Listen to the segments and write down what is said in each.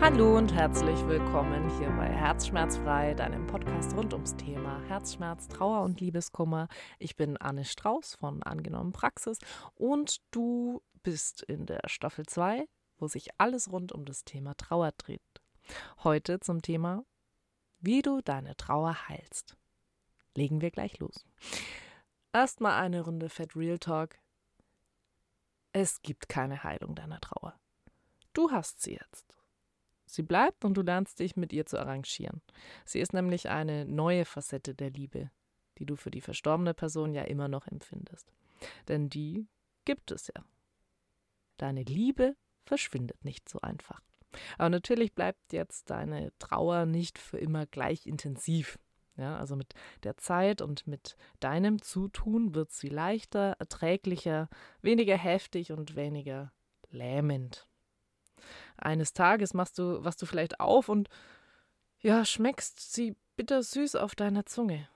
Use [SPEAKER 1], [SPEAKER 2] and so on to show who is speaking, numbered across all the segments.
[SPEAKER 1] Hallo und herzlich willkommen hier bei Herzschmerzfrei, deinem Podcast rund ums Thema Herzschmerz, Trauer und Liebeskummer. Ich bin Anne Strauß von Angenommen Praxis und du bist in der Staffel 2, wo sich alles rund um das Thema Trauer dreht. Heute zum Thema, wie du deine Trauer heilst. Legen wir gleich los. Erstmal eine Runde Fat Real Talk. Es gibt keine Heilung deiner Trauer. Du hast sie jetzt. Sie bleibt und du lernst dich mit ihr zu arrangieren. Sie ist nämlich eine neue Facette der Liebe, die du für die verstorbene Person ja immer noch empfindest. Denn die gibt es ja. Deine Liebe verschwindet nicht so einfach. Aber natürlich bleibt jetzt deine Trauer nicht für immer gleich intensiv. Ja, also mit der Zeit und mit deinem Zutun wird sie leichter, erträglicher, weniger heftig und weniger lähmend eines Tages machst du, was du vielleicht auf und ja, schmeckst sie bittersüß auf deiner Zunge.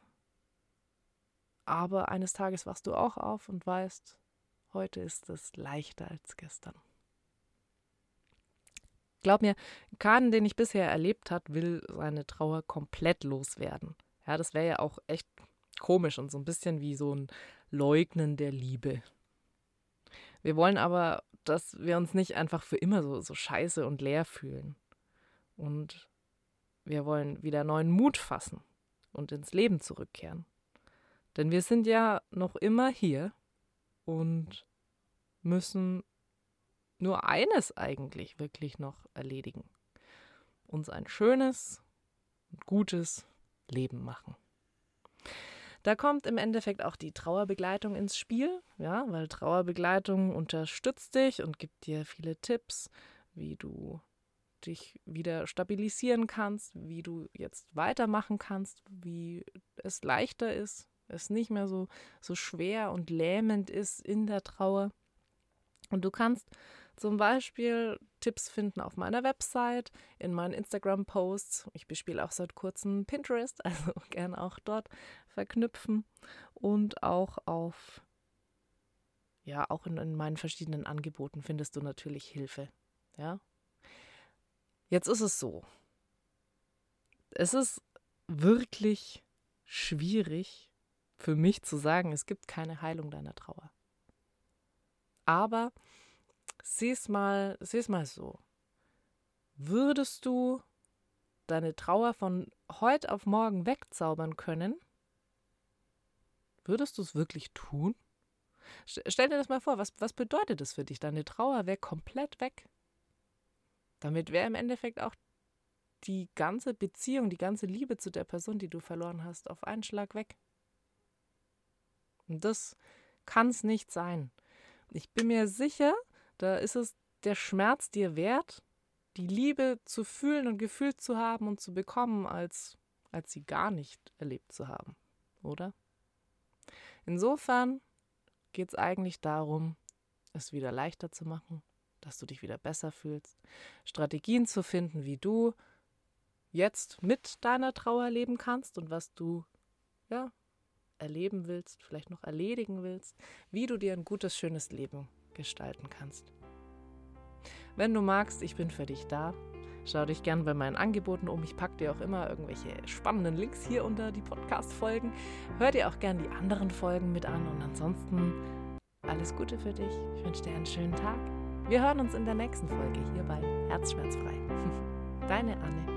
[SPEAKER 1] Aber eines Tages wachst du auch auf und weißt, heute ist es leichter als gestern. Glaub mir, keinen, den ich bisher erlebt habe, will seine Trauer komplett loswerden. Ja, das wäre ja auch echt komisch und so ein bisschen wie so ein Leugnen der Liebe. Wir wollen aber dass wir uns nicht einfach für immer so, so scheiße und leer fühlen. Und wir wollen wieder neuen Mut fassen und ins Leben zurückkehren. Denn wir sind ja noch immer hier und müssen nur eines eigentlich wirklich noch erledigen. Uns ein schönes und gutes Leben machen. Da kommt im Endeffekt auch die Trauerbegleitung ins Spiel, ja, weil Trauerbegleitung unterstützt dich und gibt dir viele Tipps, wie du dich wieder stabilisieren kannst, wie du jetzt weitermachen kannst, wie es leichter ist, es nicht mehr so, so schwer und lähmend ist in der Trauer. Und du kannst zum Beispiel Tipps finden auf meiner Website, in meinen Instagram-Posts. Ich bespiele auch seit kurzem Pinterest, also gerne auch dort verknüpfen. Und auch auf, ja, auch in, in meinen verschiedenen Angeboten findest du natürlich Hilfe. Ja. Jetzt ist es so. Es ist wirklich schwierig für mich zu sagen, es gibt keine Heilung deiner Trauer. Aber sieh's mal, sieh's mal so. Würdest du deine Trauer von heute auf morgen wegzaubern können? Würdest du es wirklich tun? Stell dir das mal vor, was, was bedeutet das für dich? Deine Trauer wäre komplett weg. Damit wäre im Endeffekt auch die ganze Beziehung, die ganze Liebe zu der Person, die du verloren hast, auf einen Schlag weg. Und das kann es nicht sein. Ich bin mir sicher, da ist es der Schmerz dir wert, die Liebe zu fühlen und gefühlt zu haben und zu bekommen, als, als sie gar nicht erlebt zu haben, oder? Insofern geht es eigentlich darum, es wieder leichter zu machen, dass du dich wieder besser fühlst, Strategien zu finden, wie du jetzt mit deiner Trauer leben kannst und was du ja erleben willst, vielleicht noch erledigen willst, wie du dir ein gutes, schönes Leben gestalten kannst. Wenn du magst, ich bin für dich da. Schau dich gern bei meinen Angeboten um. Ich packe dir auch immer irgendwelche spannenden Links hier unter die Podcast-Folgen. Hör dir auch gern die anderen Folgen mit an. Und ansonsten alles Gute für dich. Ich wünsche dir einen schönen Tag. Wir hören uns in der nächsten Folge hier bei Herzschmerzfrei. Deine Anne.